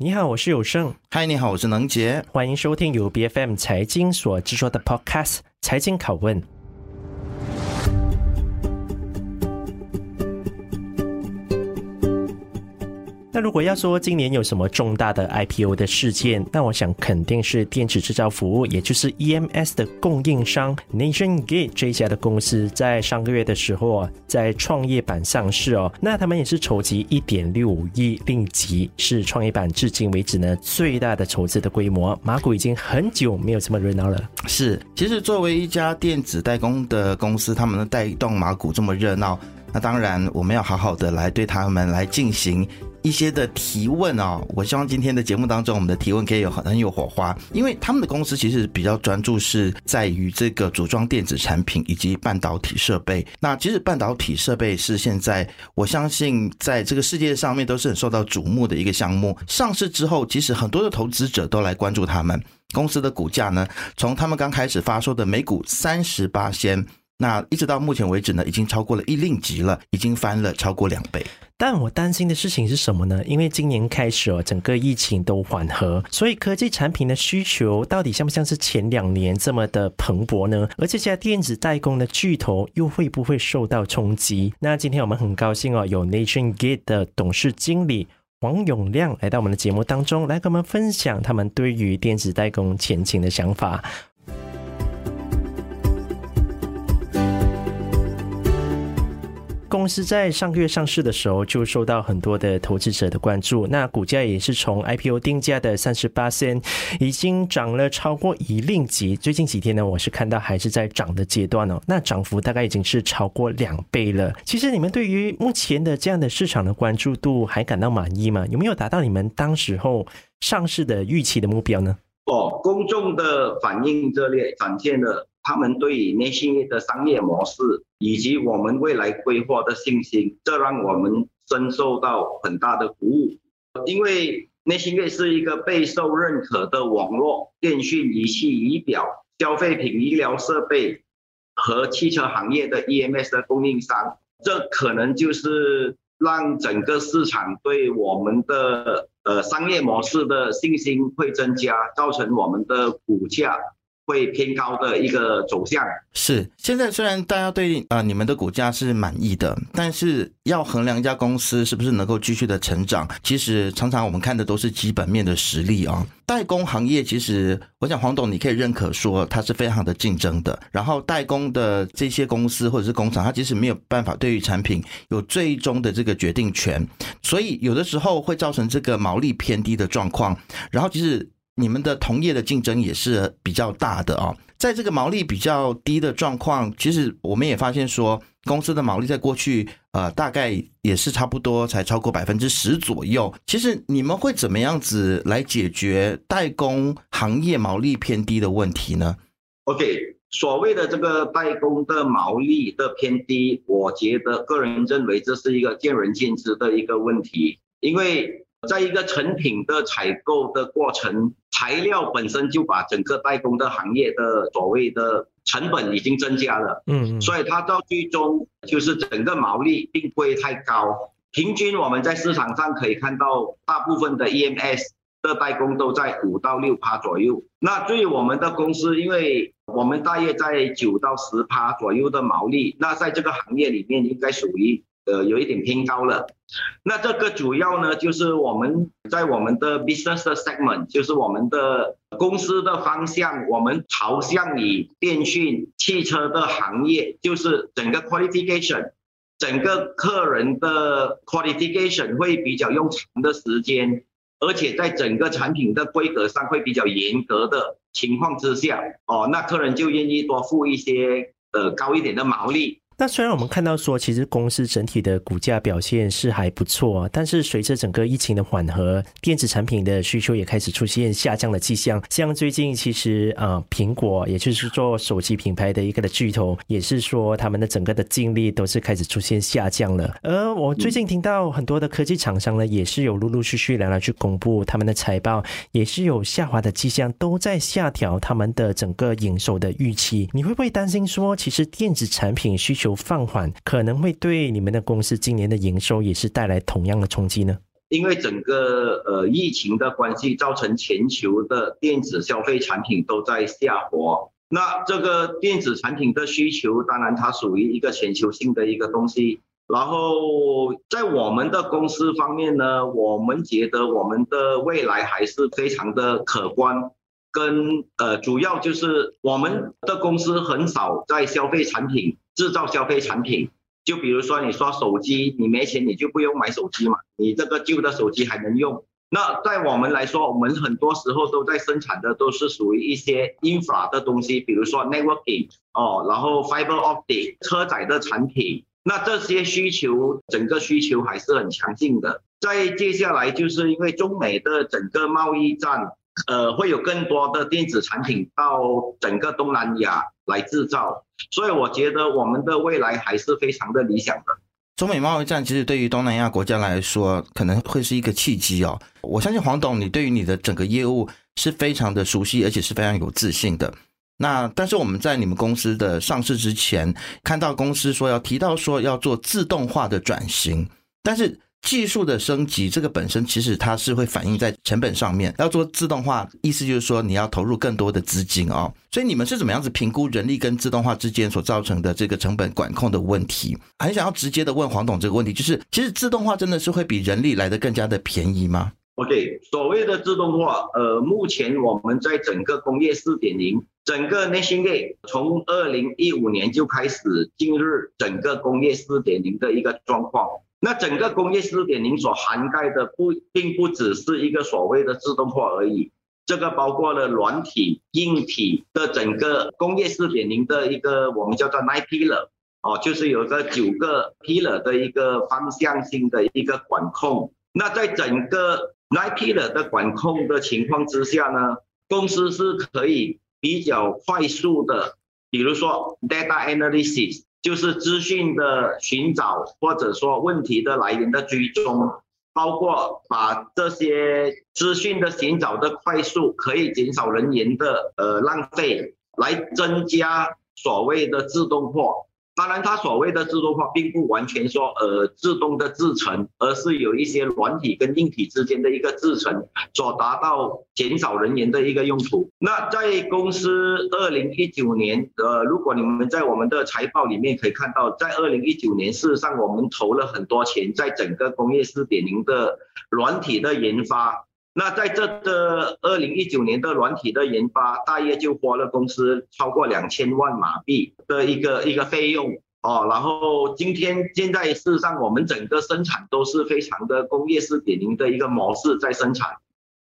你好，我是有胜。嗨，你好，我是能杰。欢迎收听由 BFM 财经所制作的 Podcast《财经拷问》。那如果要说今年有什么重大的 IPO 的事件，那我想肯定是电子制造服务，也就是 EMS 的供应商 Nationgate 这一家的公司，在上个月的时候啊，在创业板上市哦。那他们也是筹集一点六五亿令吉，是创业板至今为止呢最大的筹资的规模。马股已经很久没有这么热闹了。是，其实作为一家电子代工的公司，他们能带动马股这么热闹，那当然我们要好好的来对他们来进行。一些的提问、哦，我希望今天的节目当中，我们的提问可以有很很有火花，因为他们的公司其实比较专注是在于这个组装电子产品以及半导体设备。那其实半导体设备是现在我相信在这个世界上面都是很受到瞩目的一个项目。上市之后，其实很多的投资者都来关注他们公司的股价呢，从他们刚开始发售的每股三十八仙，那一直到目前为止呢，已经超过了一令吉了，已经翻了超过两倍。但我担心的事情是什么呢？因为今年开始哦，整个疫情都缓和，所以科技产品的需求到底像不像是前两年这么的蓬勃呢？而这家电子代工的巨头又会不会受到冲击？那今天我们很高兴哦，有 Nationgate 的董事经理黄永亮来到我们的节目当中，来跟我们分享他们对于电子代工前景的想法。公司在上个月上市的时候就受到很多的投资者的关注，那股价也是从 IPO 定价的三十八仙，已经涨了超过一令吉。最近几天呢，我是看到还是在涨的阶段哦，那涨幅大概已经是超过两倍了。其实你们对于目前的这样的市场的关注度还感到满意吗？有没有达到你们当时候上市的预期的目标呢？哦，公众的反应热烈，展现了。他们对于 Nationgate 的商业模式以及我们未来规划的信心，这让我们深受到很大的鼓舞。因为 Nationgate 是一个备受认可的网络电讯仪器仪表、消费品医疗设备和汽车行业的 EMS 的供应商，这可能就是让整个市场对我们的呃商业模式的信心会增加，造成我们的股价。会偏高的一个走向是。现在虽然大家对啊、你们的股价是满意的，但是要衡量一家公司是不是能够继续的成长，其实常常我们看的都是基本面的实力啊、代工行业其实，我想黄董你可以认可说它是非常的竞争的。然后代工的这些公司或者是工厂，它其实没有办法对于产品有最终的这个决定权，所以有的时候会造成这个毛利偏低的状况。然后其实。你们的同业的竞争也是比较大的哦，在这个毛利比较低的状况，其实我们也发现说，公司的毛利在过去呃大概也是差不多才超过百分之十左右。其实你们会怎么样子来解决代工行业毛利偏低的问题呢？OK，所谓的这个代工的毛利的偏低，我觉得个人认为这是一个见仁见智的一个问题，因为。在一个成品的采购的过程，材料本身就把整个代工的行业的所谓的成本已经增加了，嗯，所以它到最终就是整个毛利并不会太高。平均我们在市场上可以看到，大部分的 EMS 的代工都在五到六趴左右。那对于我们的公司，因为我们大约在九到十趴左右的毛利，那在这个行业里面应该属于。呃，有一点偏高了。那这个主要呢，就是我们在我们的 business segment，就是我们的公司的方向，我们朝向以电讯、汽车的行业，就是整个 qualification，整个客人的 qualification 会比较用长的时间，而且在整个产品的规格上会比较严格的情况之下，哦，那客人就愿意多付一些呃高一点的毛利。那虽然我们看到说，其实公司整体的股价表现是还不错，但是随着整个疫情的缓和，电子产品的需求也开始出现下降的迹象。像最近其实啊，苹果也就是做手机品牌的一个的巨头，也是说他们的整个的净利都是开始出现下降了。而我最近听到很多的科技厂商呢，也是有陆陆续续来来去公布他们的财报，也是有下滑的迹象，都在下调他们的整个营收的预期。你会不会担心说，其实电子产品需求有放缓可能会对你们的公司今年的营收也是带来同样的冲击呢？因为整个呃疫情的关系，造成全球的电子消费产品都在下滑。那这个电子产品的需求，当然它属于一个全球性的一个东西。然后在我们的公司方面呢，我们觉得我们的未来还是非常的可观。跟呃，主要就是我们的公司很少在消费产品制造消费产品。就比如说你刷手机，你没钱你就不用买手机嘛，你这个旧的手机还能用。那在我们来说，我们很多时候都在生产的都是属于一些 infra 的东西，比如说 networking 哦，然后 fiber optic 车载的产品。那这些需求，整个需求还是很强劲的。再接下来就是因为中美的整个贸易战，呃，会有更多的电子产品到整个东南亚来制造，所以我觉得我们的未来还是非常的理想的。中美贸易战其实对于东南亚国家来说，可能会是一个契机哦。我相信黄董，你对于你的整个业务是非常的熟悉，而且是非常有自信的。那但是我们在你们公司的上市之前，看到公司说要提到说要做自动化的转型，但是。技术的升级，这个本身其实它是会反映在成本上面。要做自动化，意思就是说你要投入更多的资金哦。所以你们是怎么样子评估人力跟自动化之间所造成的这个成本管控的问题？很想要直接的问黄董这个问题，就是其实自动化真的是会比人力来的更加的便宜吗？OK，所谓的自动化，呃，目前我们在整个工业四点零，整个 n a t i o n a l 从二零一五年就开始进入整个工业四点零的一个状况。那整个工业四点零所涵盖的不并不只是一个所谓的自动化而已，这个包括了软体、硬体的整个工业四点零的一个我们叫做 nine pillar 哦，就是有个九个 pillar 的一个方向性的一个管控。那在整个 nine pillar 的管控的情况之下呢，公司是可以比较快速的，比如说 data analysis。就是资讯的寻找，或者说问题的来源的追踪，包括把这些资讯的寻找的快速，可以减少人员的呃浪费，来增加所谓的自动化。当然，它所谓的自动化，并不完全说呃自动的制成，而是有一些软体跟硬体之间的一个制成，所达到减少人员的一个用途。那在公司二零一九年，呃，如果你们在我们的财报里面可以看到，在二零一九年，事实上我们投了很多钱在整个工业四点零的软体的研发。那在这个二零一九年的软体的研发，大约就花了公司超过两千万马币的一个一个费用哦。然后今天现在事实上我们整个生产都是非常的工业四点零的一个模式在生产，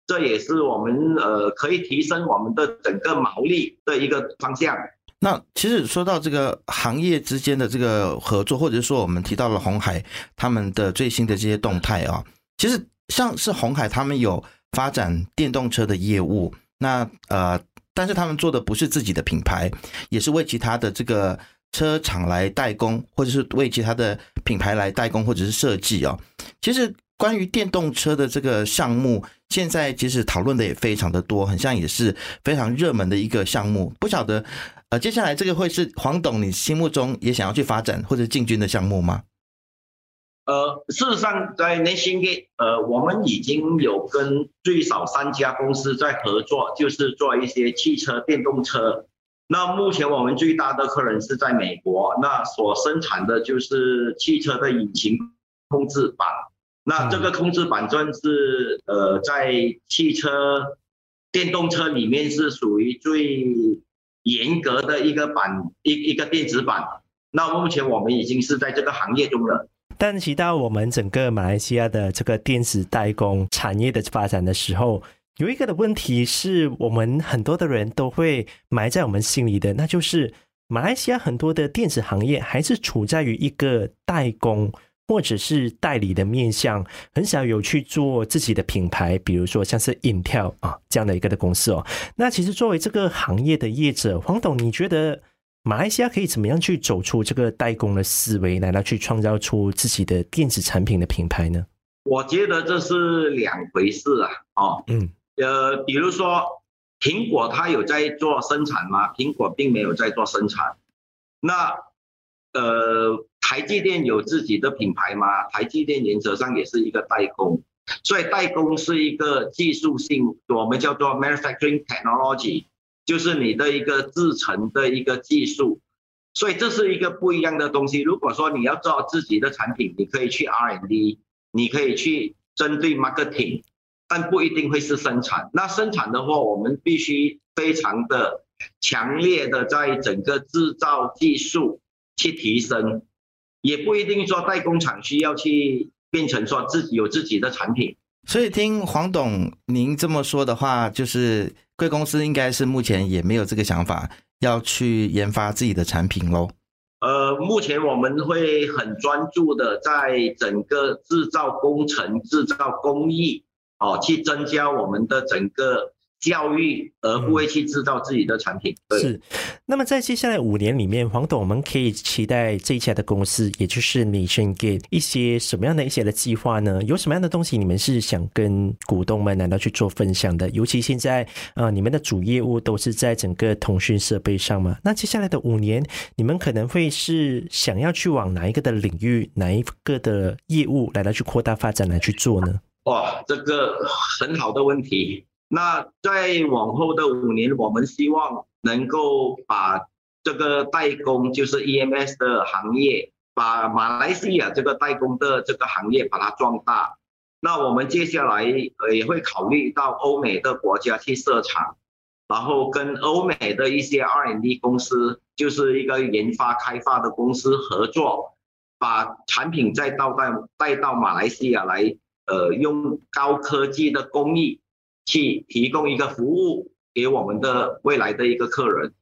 这也是我们呃可以提升我们的整个毛利的一个方向。那其实说到这个行业之间的这个合作，或者说我们提到了鸿海他们的最新的这些动态啊，其实像是鸿海他们有。发展电动车的业务，那呃，但是他们做的不是自己的品牌，也是为其他的这个车厂来代工，或者是为其他的品牌来代工或者是设计哦。其实关于电动车的这个项目，现在其实讨论的也非常的多，很像也是非常热门的一个项目。不晓得呃，接下来这个会是黄董你心目中也想要去发展或者进军的项目吗？呃，事实上，在 Nation 呃，我们已经有跟最少三家公司在合作，就是做一些汽车电动车。那目前我们最大的客人是在美国，那所生产的就是汽车的引擎控制板。那这个控制板算是呃，在汽车电动车里面是属于最严格的一个板，一一个电子板。那目前我们已经是在这个行业中了。但提到我们整个马来西亚的这个电子代工产业的发展的时候，有一个的问题是我们很多的人都会埋在我们心里的，那就是马来西亚很多的电子行业还是处在于一个代工或者是代理的面向，很少有去做自己的品牌，比如说像是 Intel 啊这样的一个的公司哦。那其实作为这个行业的业者，黄董，你觉得？马来西亚可以怎么样去走出这个代工的思维，来到去创造出自己的电子产品的品牌呢？我觉得这是两回事啊。哦，嗯，呃，比如说苹果它有在做生产吗？苹果并没有在做生产。那呃，台积电有自己的品牌吗？台积电原则上也是一个代工。所以代工是一个技术性，我们叫做 manufacturing technology，就是你的一个制成的一个技术。所以这是一个不一样的东西。如果说你要做自己的产品，你可以去 R&D，你可以去针对 marketing，但不一定会是生产。那生产的话，我们必须非常的强烈的在整个制造技术去提升，也不一定说代工厂需要去变成说自己有自己的产品。所以听黄董您这么说的话，就是贵公司应该是目前也没有这个想法。要去研发自己的产品喽？呃，目前我们会很专注的在整个制造工程、制造工艺，哦，去增加我们的整个。教育而不会去制造自己的产品。对。是，那么在接下来五年里面，黄董，我们可以期待这一家的公司，也就是 NationGate 一些什么样的一些的计划呢？有什么样的东西你们是想跟股东们难道去做分享的？尤其现在，呃，你们的主业务都是在整个通讯设备上嘛？那接下来的五年，你们可能会是想要去往哪一个的领域、哪一个的业务来到去扩大发展来去做呢？哇，这个很好的问题。那在往后的五年，我们希望能够把这个代工，就是 EMS 的行业，把马来西亚这个代工的这个行业把它壮大。那我们接下来呃也会考虑到欧美的国家去设厂，然后跟欧美的一些 R&D 公司，就是一个研发开发的公司合作，把产品再到带带到马来西亚来，呃，用高科技的工艺。去提供一个服务给我们的未来的一个客人，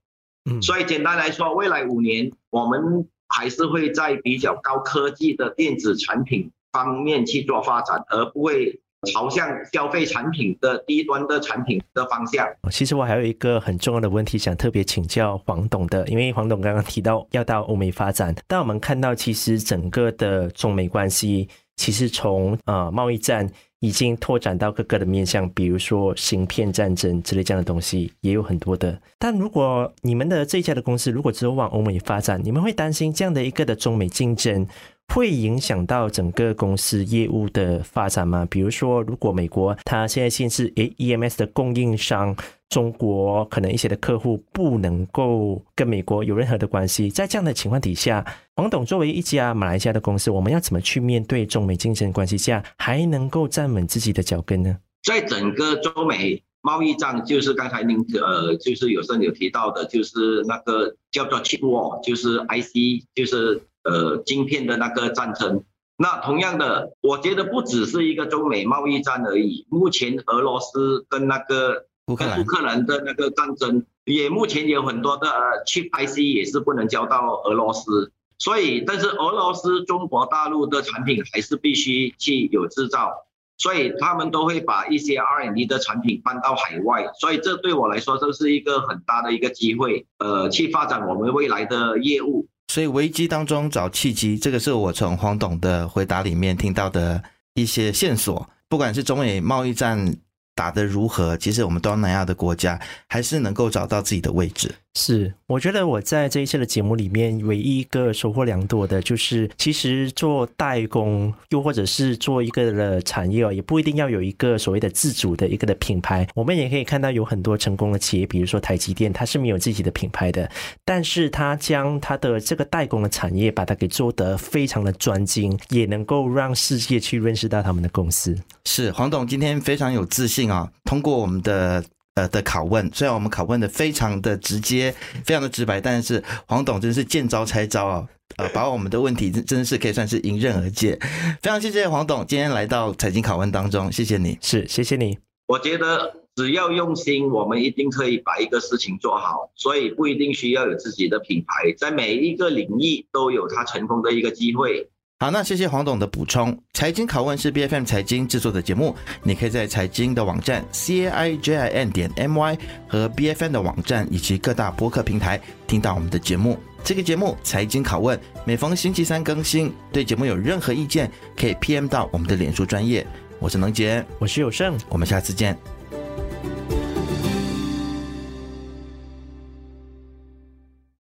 嗯，所以简单来说，未来五年我们还是会在比较高科技的电子产品方面去做发展，而不会朝向消费产品的低端的产品的方向。其实我还有一个很重要的问题想特别请教黄董的，因为黄董刚刚提到要到欧美发展，但我们看到其实整个的中美关系，其实从呃贸易战。已经拓展到各个的面向，比如说芯片战争之类这样的东西也有很多的。但如果你们的这一家的公司如果只有往欧美发展，你们会担心这样的一个的中美竞争会影响到整个公司业务的发展吗？比如说，如果美国它现在限制诶 EMS 的供应商。中国可能一些的客户不能够跟美国有任何的关系，在这样的情况底下，黄董作为一家马来西亚的公司，我们要怎么去面对中美竞争关系下，还能够站稳自己的脚跟呢？在整个中美贸易战，就是刚才您呃，就是有时候有提到的，就是那个叫做 chip war，就是 IC，就是呃晶片的那个战争。那同样的，我觉得不只是一个中美贸易战而已，目前俄罗斯跟那个。乌克兰乌克兰的那个战争，也目前有很多的呃 chip IC 也是不能交到俄罗斯，所以但是俄罗斯中国大陆的产品还是必须去有制造，所以他们都会把一些 R&D 的产品搬到海外，所以这对我来说这是一个很大的一个机会，呃，去发展我们未来的业务。所以危机当中找契机，这个是我从黄董的回答里面听到的一些线索，不管是中美贸易战。打得如何？其实我们东南亚的国家还是能够找到自己的位置。是，我觉得我在这一次的节目里面，唯一一个收获良多的，就是其实做代工，又或者是做一个的产业哦，也不一定要有一个所谓的自主的一个的品牌。我们也可以看到有很多成功的企业，比如说台积电，它是没有自己的品牌的，但是它将它的这个代工的产业，把它给做得非常的专精，也能够让世界去认识到他们的公司。是，黄董今天非常有自信啊，通过我们的。呃的拷问，虽然我们拷问的非常的直接，非常的直白，但是黄董真是见招拆招啊！呃，把我们的问题真真是可以算是迎刃而解。非常谢谢黄董今天来到财经拷问当中，谢谢你，是谢谢你。我觉得只要用心，我们一定可以把一个事情做好，所以不一定需要有自己的品牌，在每一个领域都有它成功的一个机会。好，那谢谢黄董的补充。财经拷问是 BFM 财经制作的节目，你可以在财经的网站 c a i j i n 点 m y 和 BFM 的网站以及各大播客平台听到我们的节目。这个节目财经拷问每逢星期三更新。对节目有任何意见，可以 PM 到我们的脸书专业。我是能杰，我是有胜，我们下次见。